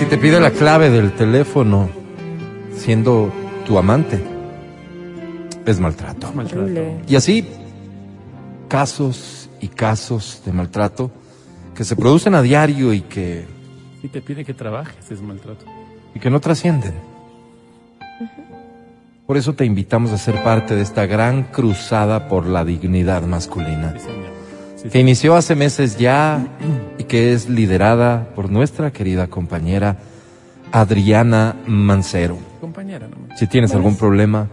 Si te pide la clave del teléfono siendo tu amante, es maltrato. Y así, casos y casos de maltrato que se producen a diario y que, Si te pide que trabajes, es maltrato. y que no trascienden. Por eso te invitamos a ser parte de esta gran cruzada por la dignidad masculina, Sí, señor. Que inició hace meses ya y que es liderada por nuestra querida compañera Adriana Mancero. Compañera, no Si tienes algún problema,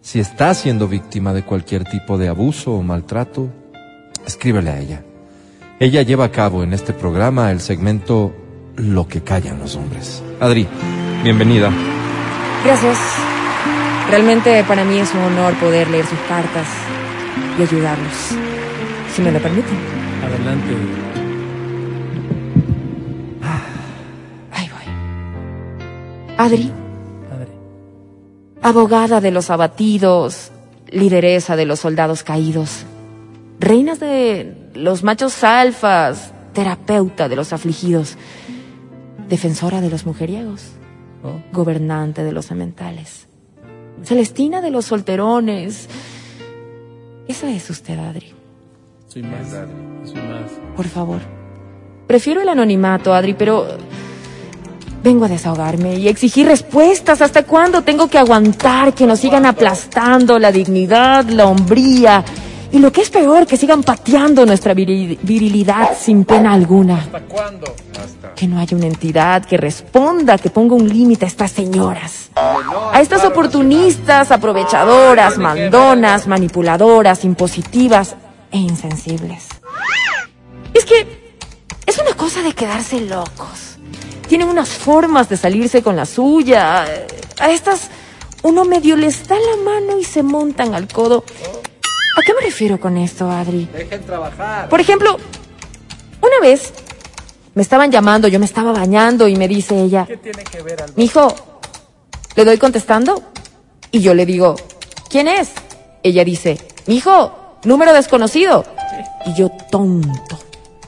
si estás siendo víctima de cualquier tipo de abuso o maltrato, escríbele a ella. Ella lleva a cabo en este programa el segmento Lo que callan los hombres. Adri, bienvenida. Gracias. Realmente para mí es un honor poder leer sus cartas y ayudarlos, si me lo permiten. Adelante. Ahí voy. Adri, Padre. abogada de los abatidos, lideresa de los soldados caídos, reinas de los machos alfas, terapeuta de los afligidos, defensora de los mujeriegos, Oh. gobernante de los sementales, celestina de los solterones. Esa es usted, Adri. Soy más. Más. Por favor. Prefiero el anonimato, Adri, pero vengo a desahogarme y exigir respuestas. ¿Hasta cuándo tengo que aguantar que nos sigan aplastando la dignidad, la hombría y lo que es peor, que sigan pateando nuestra viril- virilidad sin pena alguna? ¿Hasta cuándo? Que no haya una entidad que responda, que ponga un límite a estas señoras. A estas oportunistas, aprovechadoras, mandonas, manipuladoras, impositivas e insensibles. Es que es una cosa de quedarse locos. Tienen unas formas de salirse con la suya. A estas uno medio les da la mano y se montan al codo. ¿A qué me refiero con esto, Adri? Dejen trabajar. Por ejemplo, una vez me estaban llamando, yo me estaba bañando y me dice ella, ¿Qué tiene que ver al Mijo, ¿le doy contestando? Y yo le digo, ¿quién es? Ella dice, Mijo, número desconocido. Y yo tonto,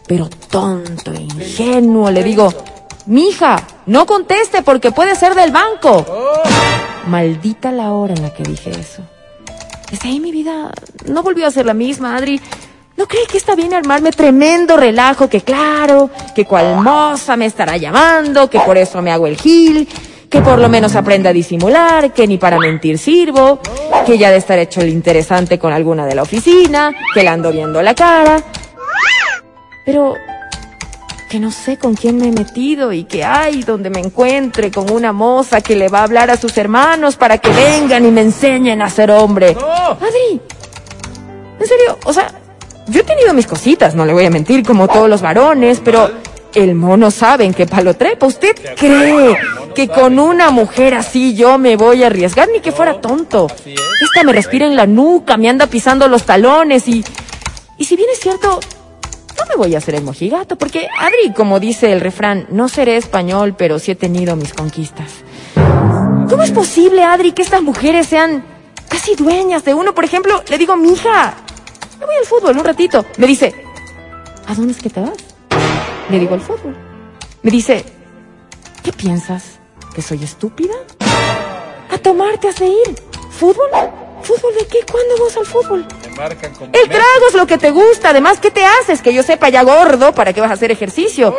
pero tonto, ingenuo, le digo, Mija, no conteste porque puede ser del banco. Maldita la hora en la que dije eso. Desde ahí mi vida no volvió a ser la misma, Adri. ¿No cree que está bien armarme tremendo relajo? Que claro, que cual moza me estará llamando, que por eso me hago el gil, que por lo menos aprenda a disimular, que ni para mentir sirvo, que ya de estar hecho el interesante con alguna de la oficina, que la ando viendo la cara. Pero que no sé con quién me he metido y que hay donde me encuentre con una moza que le va a hablar a sus hermanos para que vengan y me enseñen a ser hombre. Adri, en serio, o sea, yo he tenido mis cositas, no le voy a mentir, como todos los varones, pero el mono sabe en qué palo trepa. ¿Usted cree que con una mujer así yo me voy a arriesgar? Ni que fuera tonto. Esta me respira en la nuca, me anda pisando los talones y... Y si bien es cierto, no me voy a hacer el mojigato, porque, Adri, como dice el refrán, no seré español, pero sí he tenido mis conquistas. ¿Cómo es posible, Adri, que estas mujeres sean casi dueñas de uno? Por ejemplo, le digo, mija, me voy al fútbol un ratito. Me dice, ¿a dónde es que te vas? Le digo, al fútbol. Me dice, ¿qué piensas? ¿Que soy estúpida? A tomarte has de ir. ¿Fútbol? ¿Fútbol de qué? ¿Cuándo vas al fútbol? Marcan como El trago es lo que te gusta. Además, ¿qué te haces? Que yo sepa ya gordo, ¿para qué vas a hacer ejercicio?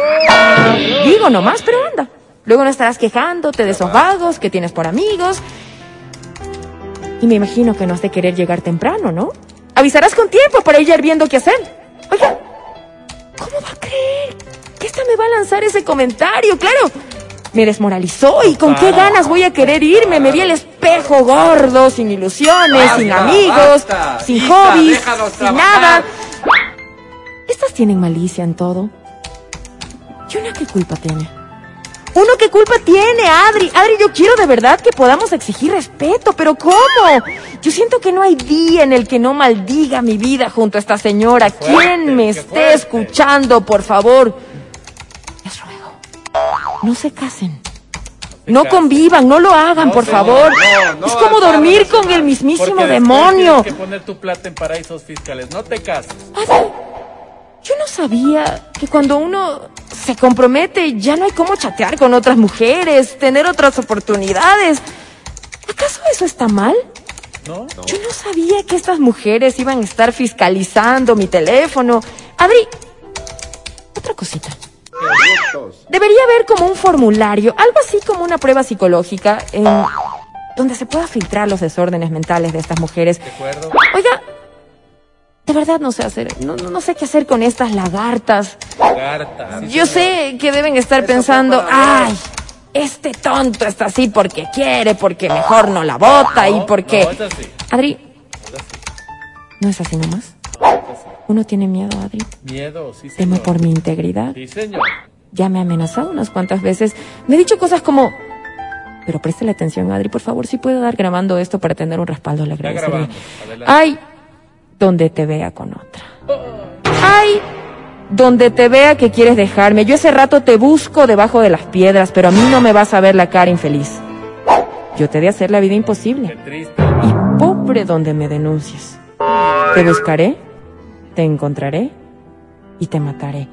Digo nomás, pero anda. Luego no estarás quejándote de esos vagos que tienes por amigos. Y me imagino que no has de querer llegar temprano, ¿no? Avisarás con tiempo para ir viendo qué hacer. Oiga, ¿cómo va a creer que esta me va a lanzar ese comentario? Claro, me desmoralizó y con qué ganas voy a querer irme. Me vi el espejo gordo, sin ilusiones, sin amigos, basta. sin Hija, hobbies, sin nada. Estas tienen malicia en todo. ¿Y una qué culpa tiene? ¿Uno qué culpa tiene, Adri? Adri, yo quiero de verdad que podamos exigir respeto, pero ¿cómo? Yo siento que no hay día en el que no maldiga mi vida junto a esta señora. ¿Quién me esté escuchando, por favor? No se casen. No convivan, no lo hagan, por favor. es como dormir con el mismísimo demonio. Tienes que poner tu plata en paraísos fiscales. No te cases. Adri, yo no sabía que cuando uno se compromete ya no hay cómo chatear con otras mujeres, tener otras oportunidades. ¿Acaso eso está mal? ¿No? Yo no sabía que estas mujeres iban a estar fiscalizando mi teléfono. Adri, otra cosita. Debería haber como un formulario, algo así como una prueba psicológica, donde se pueda filtrar los desórdenes mentales de estas mujeres. ¿De acuerdo? Oiga, de verdad no sé hacer, no, sé qué hacer con estas lagartas. Garta. Yo sé que deben estar pensando, ay, este tonto está así porque quiere, porque mejor no la bota y porque... no, es así. Adri, ¿no es así nomás? Uno tiene miedo, Adri. Miedo, sí, Temo señor. por mi integridad. Sí, señor. Ya me ha amenazado unas cuantas veces. Me ha dicho cosas como... Pero préstale atención, Adri, por favor, si puedo dar grabando esto para tener un respaldo, le agradecería. Ay, donde te vea con otra. Ay, donde te vea que quieres dejarme. Yo ese rato te busco debajo de las piedras, pero a mí no me vas a ver la cara infeliz. Yo te de hacer la vida Qué imposible. triste. Y pobre donde me denuncies. Te buscaré, te encontraré y te mataré.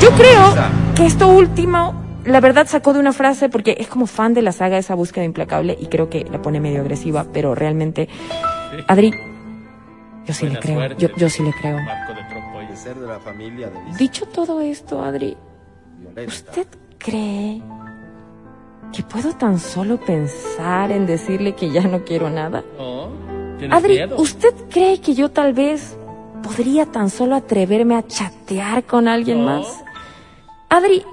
Yo creo que esto último, la verdad sacó de una frase porque es como fan de la saga esa búsqueda implacable y creo que la pone medio agresiva, pero realmente, Adri, yo sí le creo, suerte. yo, yo sí le creo. De la familia de Dicho todo esto, Adri, Violeta. ¿usted cree que puedo tan solo pensar en decirle que ya no quiero nada? No. ¿Tienes Adri, miedo? ¿usted cree que yo tal vez podría tan solo atreverme a chatear con alguien más? Adri,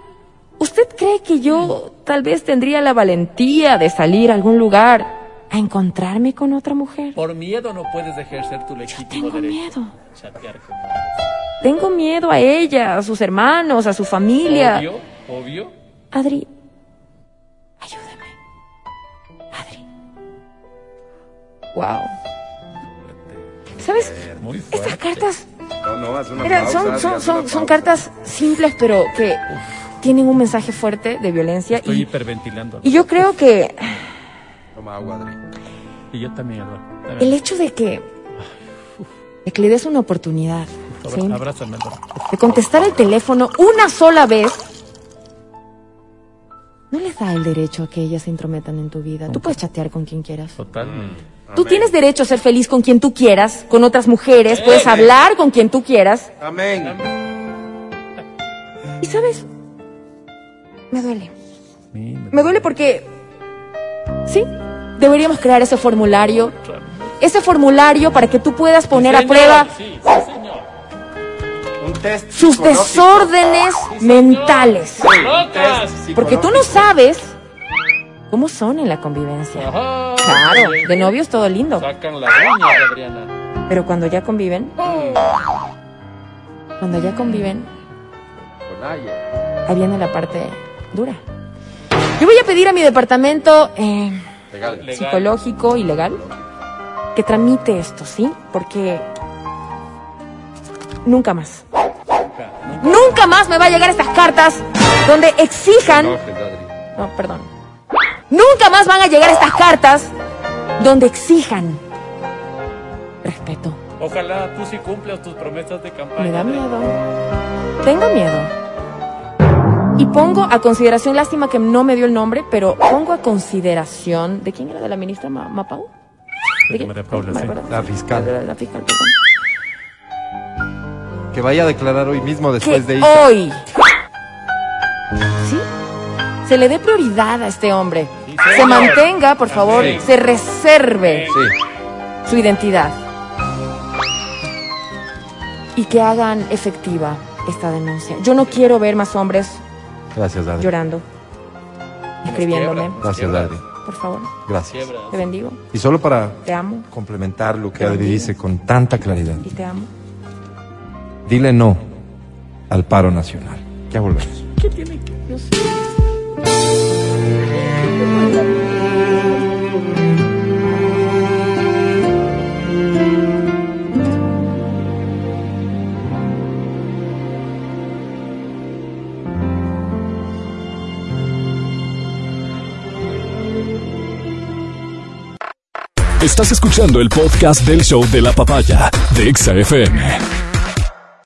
¿usted cree que yo tal vez tendría la valentía de salir a algún lugar a encontrarme con otra mujer? Por miedo no puedes ejercer tu legítimo Tengo derecho. miedo. Chatear con Tengo miedo a ella, a sus hermanos, a su familia. Obvio, obvio. Adri, ayúdame. Adri. Wow. ¿Sabes? Muy Estas cartas son, cartas simples, pero que tienen un mensaje fuerte de violencia. Estoy Y, hiperventilando. y yo creo que Toma agua, Adri. Y yo también, el hecho de que, de que le des una oportunidad ¿sí? Abrázame, de contestar el teléfono una sola vez, da el derecho a que ellas se intrometan en tu vida. Tú puedes chatear con quien quieras. Totalmente. Tú tienes derecho a ser feliz con quien tú quieras, con otras mujeres, puedes hablar con quien tú quieras. Amén. Y sabes, me duele. Me- duele porque, sí, deberíamos crear ese formulario. Ese formulario para que tú puedas poner a prueba Sí, sí, señor. Un test sus desórdenes mentales. Porque tú no sabes cómo son en la convivencia. Ajá. Claro, Bien. de novios todo lindo. Sacan las uñas, Adriana. Pero cuando ya conviven, cuando ya conviven, Con ahí viene la parte dura. Yo voy a pedir a mi departamento eh. Legal. psicológico y legal que tramite esto, ¿sí? Porque nunca más. Nunca más me va a llegar estas cartas donde exijan... No, perdón. Nunca más van a llegar estas cartas donde exijan respeto. Ojalá tú sí cumplas tus promesas de campaña. Me da miedo. Tengo miedo. Y pongo a consideración, lástima que no me dio el nombre, pero pongo a consideración. ¿De quién era? ¿De la ministra Ma- Mapau? ¿De quién? María Paula, No me sí. acuerdo. La fiscal. La, la fiscal, perdón. Que vaya a declarar hoy mismo Que después de Isa. hoy. ¿Sí? Se le dé prioridad a este hombre. Se mantenga, por favor, Sí. se reserve Sí. su identidad. Y que hagan efectiva esta denuncia. Yo no quiero ver más hombres Gracias, llorando, escribiéndome. Gracias, Adri. Por favor, Gracias. Te bendigo, Y solo para te amo complementar lo que Adri dice con tanta claridad. y te amo. Dile no al paro nacional. Ya volvemos. ¿Qué tiene que no. Estás escuchando el podcast del show de la papaya de XFM.